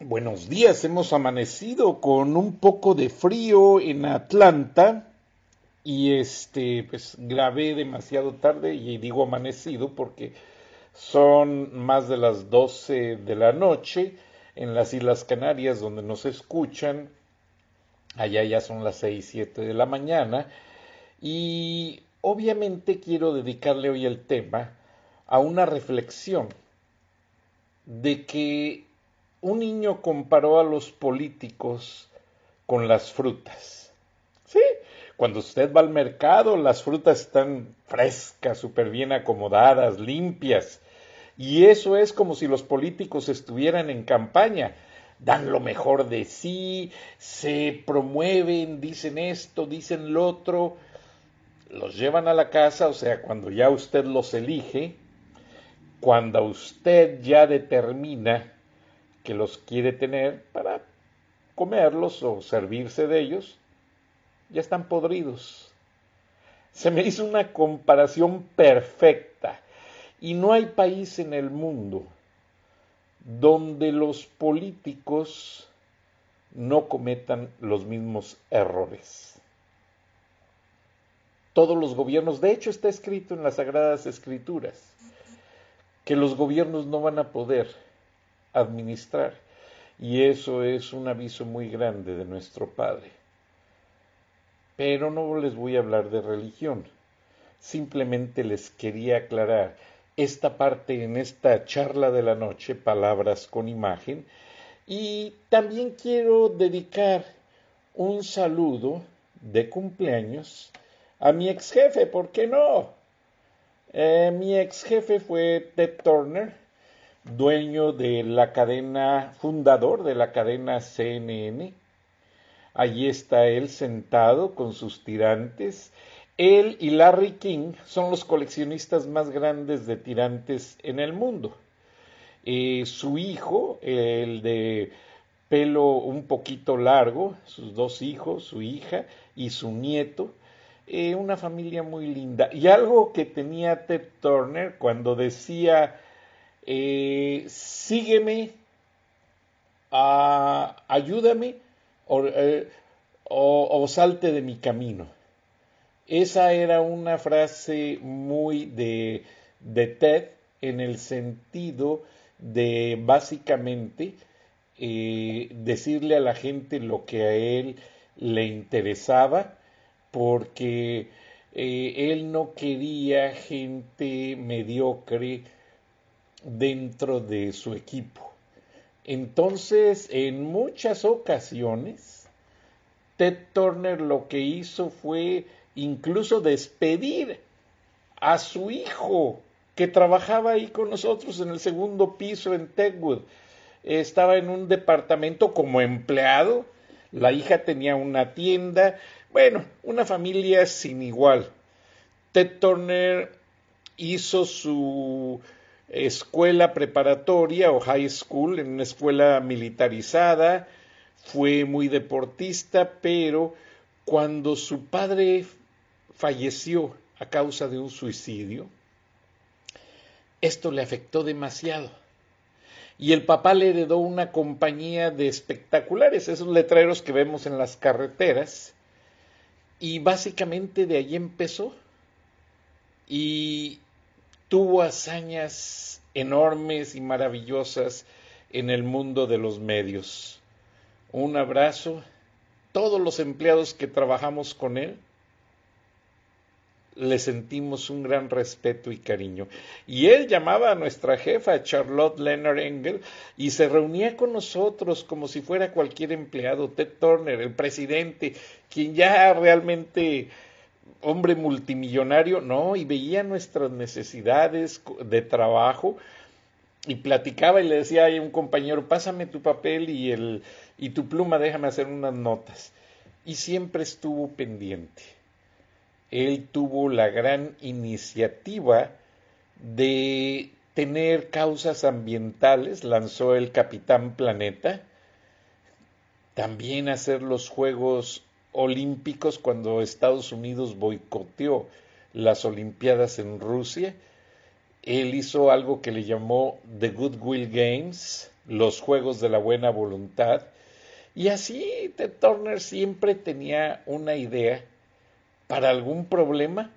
Buenos días, hemos amanecido con un poco de frío en Atlanta y este pues grabé demasiado tarde y digo amanecido porque son más de las 12 de la noche en las Islas Canarias donde nos escuchan. Allá ya son las 6, 7 de la mañana y Obviamente quiero dedicarle hoy el tema a una reflexión de que un niño comparó a los políticos con las frutas. Sí, cuando usted va al mercado, las frutas están frescas, súper bien acomodadas, limpias. Y eso es como si los políticos estuvieran en campaña. Dan lo mejor de sí, se promueven, dicen esto, dicen lo otro los llevan a la casa, o sea, cuando ya usted los elige, cuando usted ya determina que los quiere tener para comerlos o servirse de ellos, ya están podridos. Se me hizo una comparación perfecta y no hay país en el mundo donde los políticos no cometan los mismos errores todos los gobiernos, de hecho está escrito en las Sagradas Escrituras, que los gobiernos no van a poder administrar. Y eso es un aviso muy grande de nuestro Padre. Pero no les voy a hablar de religión. Simplemente les quería aclarar esta parte en esta charla de la noche, palabras con imagen. Y también quiero dedicar un saludo de cumpleaños a mi ex jefe, ¿por qué no? Eh, mi ex jefe fue Ted Turner, dueño de la cadena, fundador de la cadena CNN. Allí está él sentado con sus tirantes. Él y Larry King son los coleccionistas más grandes de tirantes en el mundo. Eh, su hijo, el de pelo un poquito largo, sus dos hijos, su hija y su nieto, eh, una familia muy linda. Y algo que tenía Ted Turner cuando decía, eh, sígueme, ayúdame eh, o, salte de mi camino. Esa era una frase muy de, de Ted en el sentido de básicamente decirle a la gente lo que a él le interesaba porque eh, él no quería gente mediocre dentro de su equipo. Entonces, en muchas ocasiones, Ted Turner lo que hizo fue incluso despedir a su hijo que trabajaba ahí con nosotros en el segundo piso en Techwood. Estaba en un departamento como empleado, la hija tenía una tienda, bueno, una familia sin igual. Ted Turner hizo su escuela preparatoria o high school en una escuela militarizada, fue muy deportista, pero cuando su padre falleció a causa de un suicidio, esto le afectó demasiado. Y el papá le heredó una compañía de espectaculares, esos letreros que vemos en las carreteras, y básicamente de ahí empezó y tuvo hazañas enormes y maravillosas en el mundo de los medios. un abrazo. Todos los empleados que trabajamos con él, le sentimos un gran respeto y cariño. Y él llamaba a nuestra jefa, Charlotte Leonard Engel, y se reunía con nosotros como si fuera cualquier empleado, Ted Turner, el presidente, quien ya realmente hombre multimillonario, no, y veía nuestras necesidades de trabajo y platicaba y le decía a un compañero, pásame tu papel y, el, y tu pluma, déjame hacer unas notas. Y siempre estuvo pendiente él tuvo la gran iniciativa de tener causas ambientales, lanzó el Capitán Planeta, también hacer los Juegos Olímpicos cuando Estados Unidos boicoteó las Olimpiadas en Rusia. Él hizo algo que le llamó The Goodwill Games, los Juegos de la Buena Voluntad. Y así Ted Turner siempre tenía una idea para algún problema,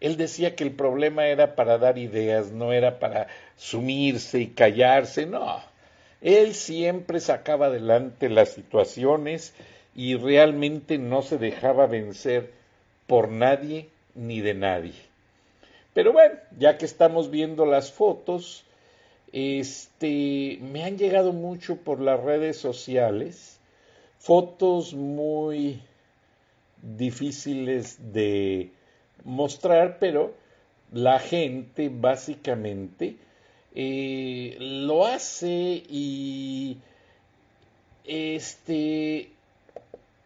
él decía que el problema era para dar ideas, no era para sumirse y callarse, no. Él siempre sacaba adelante las situaciones y realmente no se dejaba vencer por nadie ni de nadie. Pero bueno, ya que estamos viendo las fotos, este, me han llegado mucho por las redes sociales fotos muy difíciles de mostrar, pero la gente básicamente eh, lo hace y este,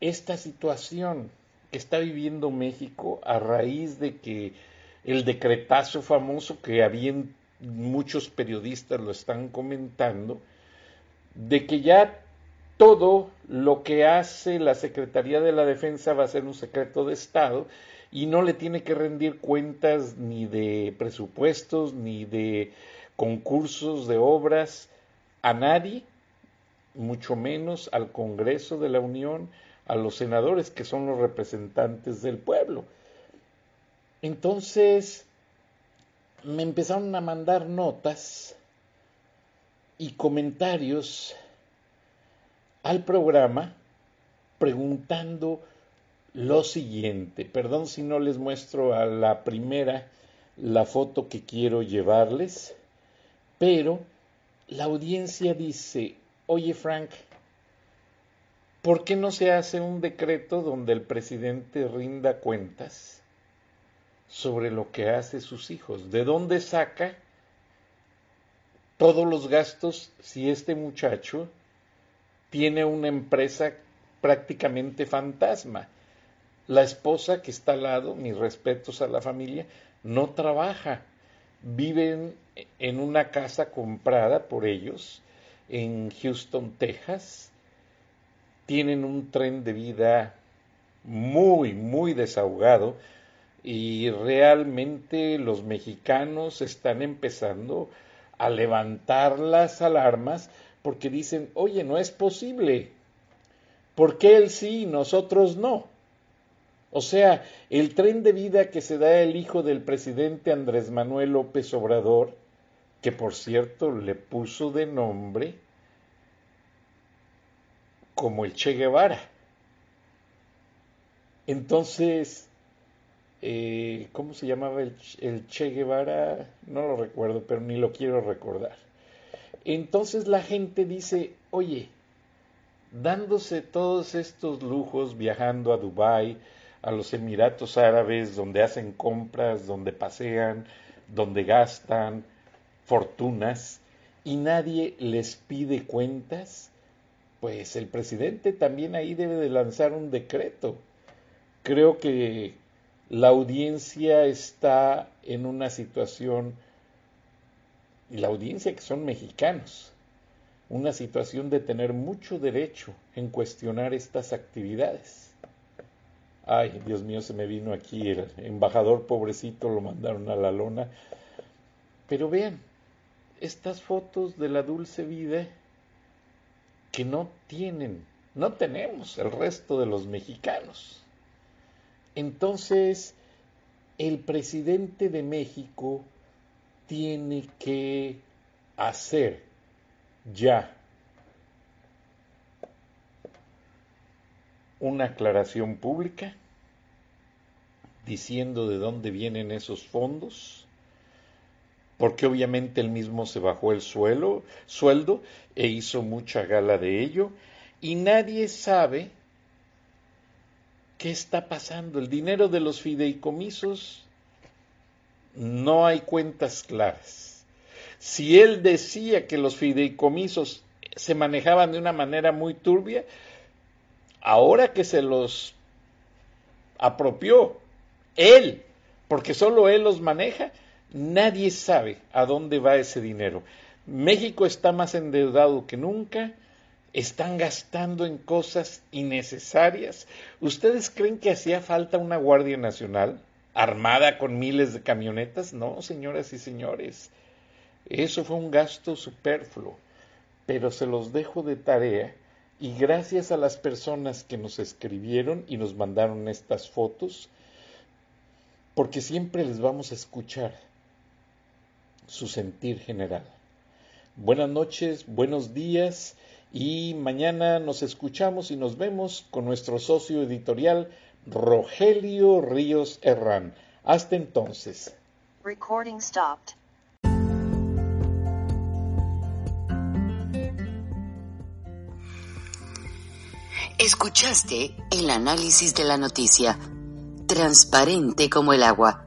esta situación que está viviendo México a raíz de que el decretazo famoso que había muchos periodistas lo están comentando, de que ya todo lo que hace la Secretaría de la Defensa va a ser un secreto de Estado y no le tiene que rendir cuentas ni de presupuestos ni de concursos de obras a nadie, mucho menos al Congreso de la Unión, a los senadores que son los representantes del pueblo. Entonces me empezaron a mandar notas y comentarios al programa preguntando lo siguiente. Perdón si no les muestro a la primera la foto que quiero llevarles, pero la audiencia dice, oye Frank, ¿por qué no se hace un decreto donde el presidente rinda cuentas sobre lo que hace sus hijos? ¿De dónde saca todos los gastos si este muchacho tiene una empresa prácticamente fantasma. La esposa que está al lado, mis respetos a la familia, no trabaja. Viven en una casa comprada por ellos en Houston, Texas. Tienen un tren de vida muy, muy desahogado y realmente los mexicanos están empezando a levantar las alarmas porque dicen, oye, no es posible. ¿Por qué él sí y nosotros no? O sea, el tren de vida que se da el hijo del presidente Andrés Manuel López Obrador, que por cierto le puso de nombre como el Che Guevara. Entonces, eh, ¿cómo se llamaba el, el Che Guevara? No lo recuerdo, pero ni lo quiero recordar. Entonces la gente dice, oye, dándose todos estos lujos, viajando a Dubái, a los Emiratos Árabes, donde hacen compras, donde pasean, donde gastan fortunas, y nadie les pide cuentas, pues el presidente también ahí debe de lanzar un decreto. Creo que la audiencia está en una situación y la audiencia que son mexicanos, una situación de tener mucho derecho en cuestionar estas actividades. Ay, Dios mío, se me vino aquí el embajador pobrecito, lo mandaron a la lona. Pero vean, estas fotos de la dulce vida que no tienen, no tenemos el resto de los mexicanos. Entonces, el presidente de México tiene que hacer ya una aclaración pública diciendo de dónde vienen esos fondos, porque obviamente él mismo se bajó el suelo, sueldo e hizo mucha gala de ello, y nadie sabe qué está pasando. El dinero de los fideicomisos no hay cuentas claras. Si él decía que los fideicomisos se manejaban de una manera muy turbia, ahora que se los apropió él, porque solo él los maneja, nadie sabe a dónde va ese dinero. México está más endeudado que nunca, están gastando en cosas innecesarias. ¿Ustedes creen que hacía falta una Guardia Nacional armada con miles de camionetas? No, señoras y señores, eso fue un gasto superfluo, pero se los dejo de tarea y gracias a las personas que nos escribieron y nos mandaron estas fotos, porque siempre les vamos a escuchar su sentir general. Buenas noches, buenos días y mañana nos escuchamos y nos vemos con nuestro socio editorial Rogelio Ríos Herrán. Hasta entonces. Recording stopped. Escuchaste el análisis de la noticia transparente como el agua,